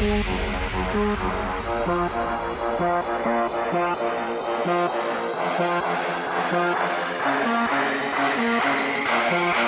Thank you.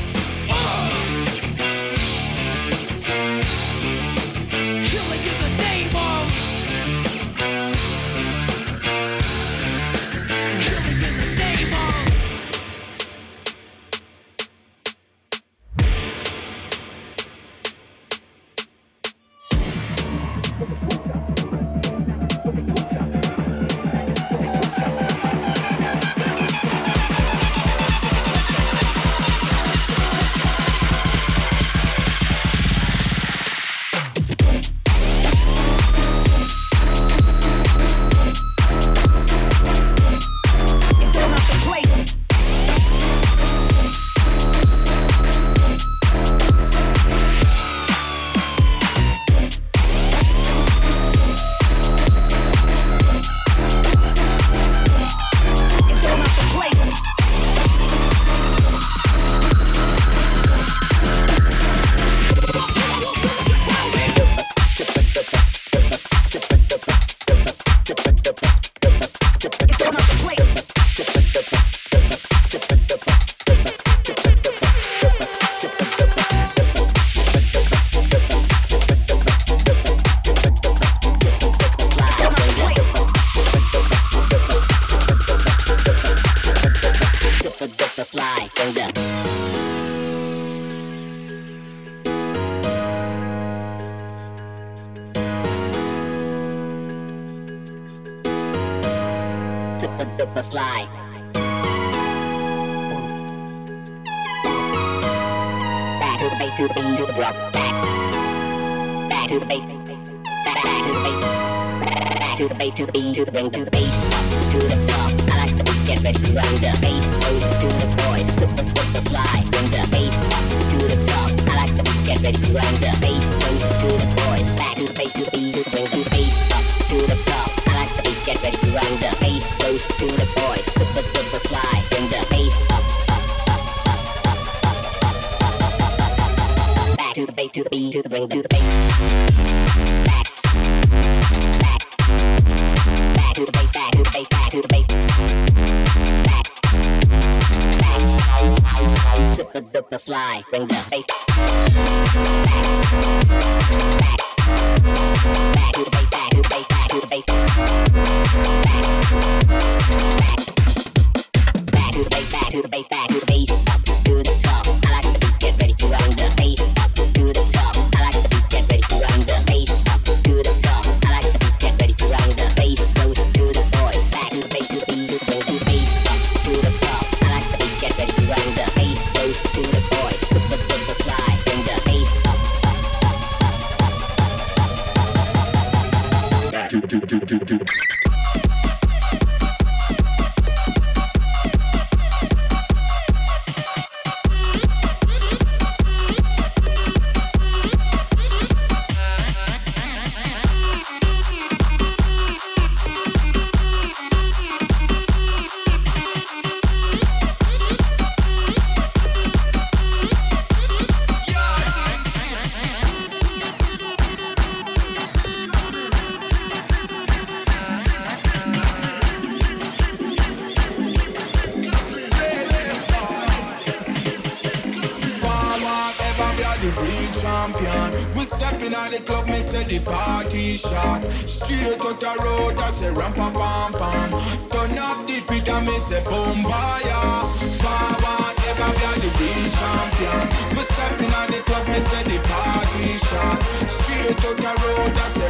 with fly. Back to the bass, to the beat, to the drum. Back. Back to the bass. Back, back to the bass. Back to the bass, to the beat, to the bring, to the bass. Up to the top. I like the beat, get ready to round the bass. Goes to the voice, super with the fly. Bring the bass up to the top. I like the beat, get ready to round the bass. Goes to the voice, back to the bass, to the beat, to the bring, to the bass. Up to the top. Get ready to run the bass goes to the boys. Super duper fly. in the bass up, up, up, up, up, up, up, up, up, up, up, up, up, up, up. Back to the bass, to the beat, to the bring, to the bass. Back, back, back to the bass, back to the bass, back to the bass. Back, back. Super duper fly. Bring the bass. Back, back, back to the bass, back to the bass back to the bass, back to the bass, back to the bass, up to the top. Straight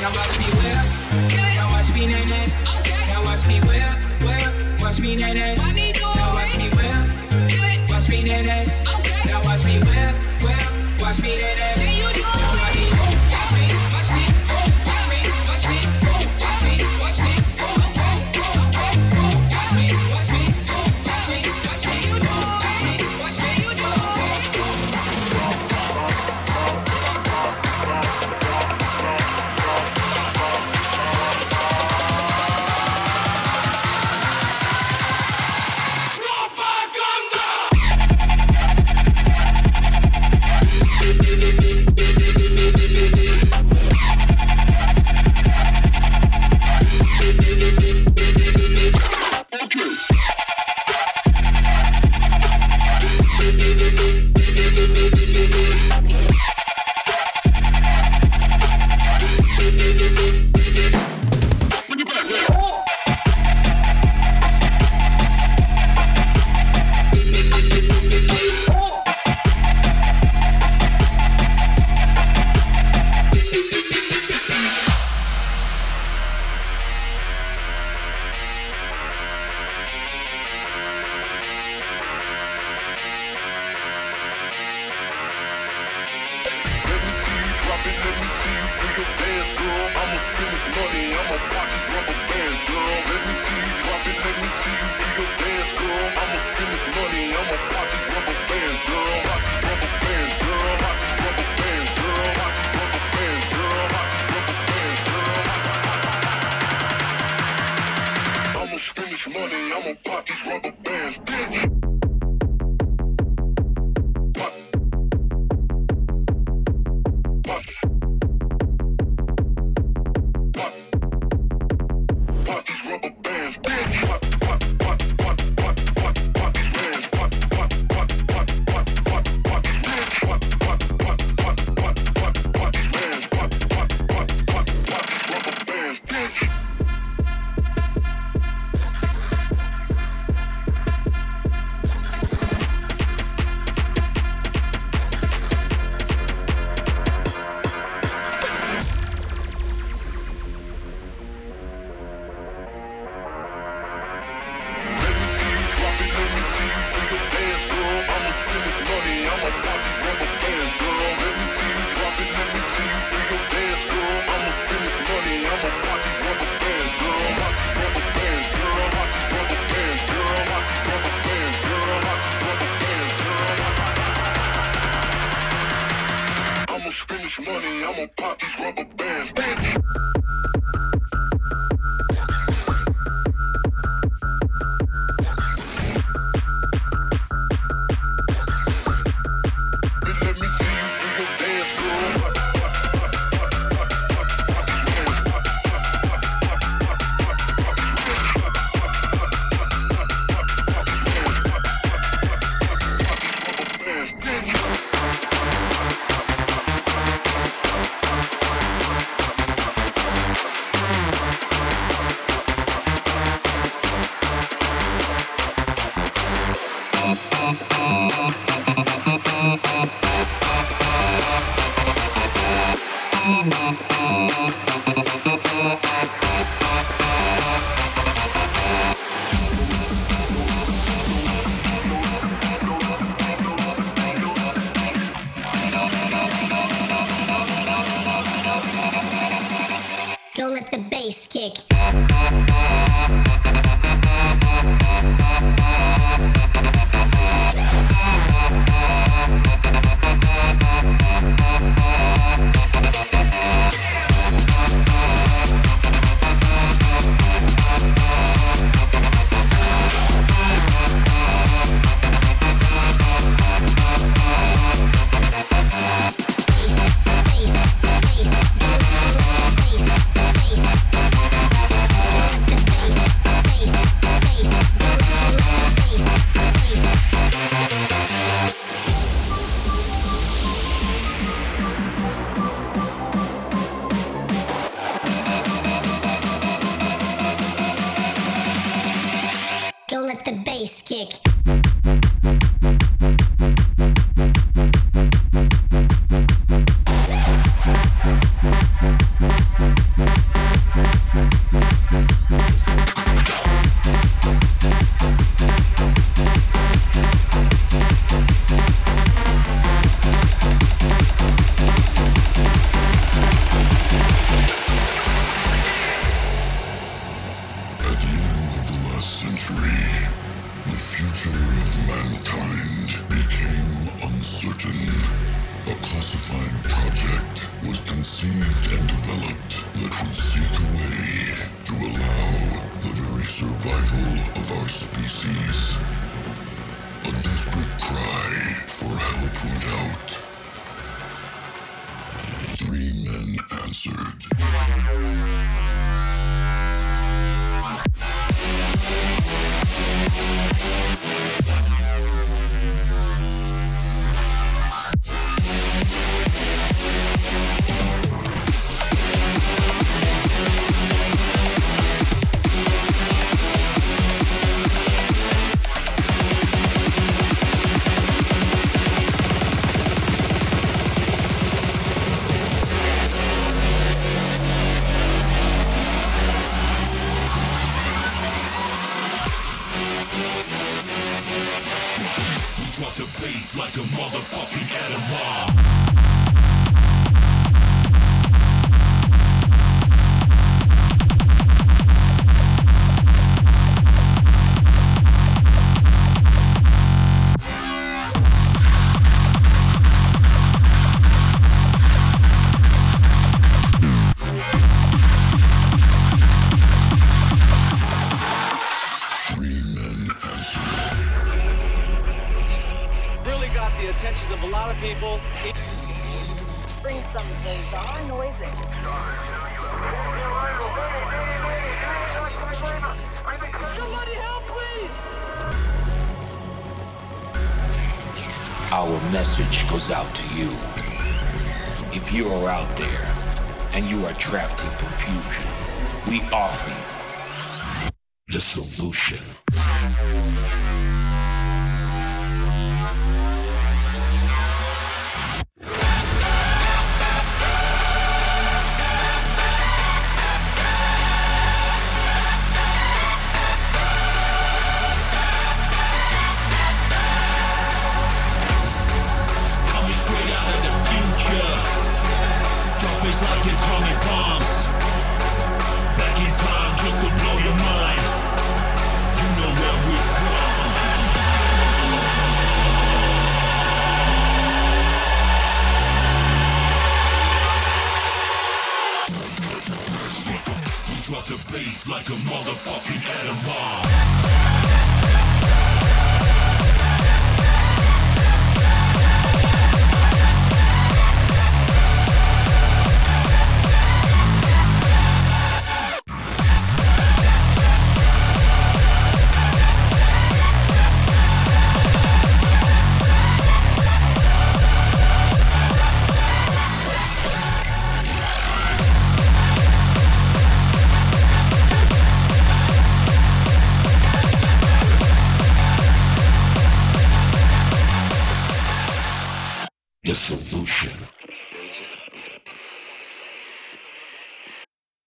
Now watch me whip. Now watch me nae nae. Okay. Now watch me whip, whip. Watch me nae nae. Now watch me whip. Watch me nae nae. Okay. Now watch me whip, whip. Watch me nae nae. spend this money, I'ma pop these rubber bands, girl. Let me see you drop it, let me see you do your dance, girl. I'ma spend this money, I'ma pop these rubber bands, girl. Pop these rubber bands, girl. Pop these rubber bands, girl. Pop these rubber bands, girl. Pop these rubber bands, girl. I'ma spend this money, I'ma pop these rubber bands. Our message goes out to you. If you are out there and you are trapped in confusion, we offer you the solution.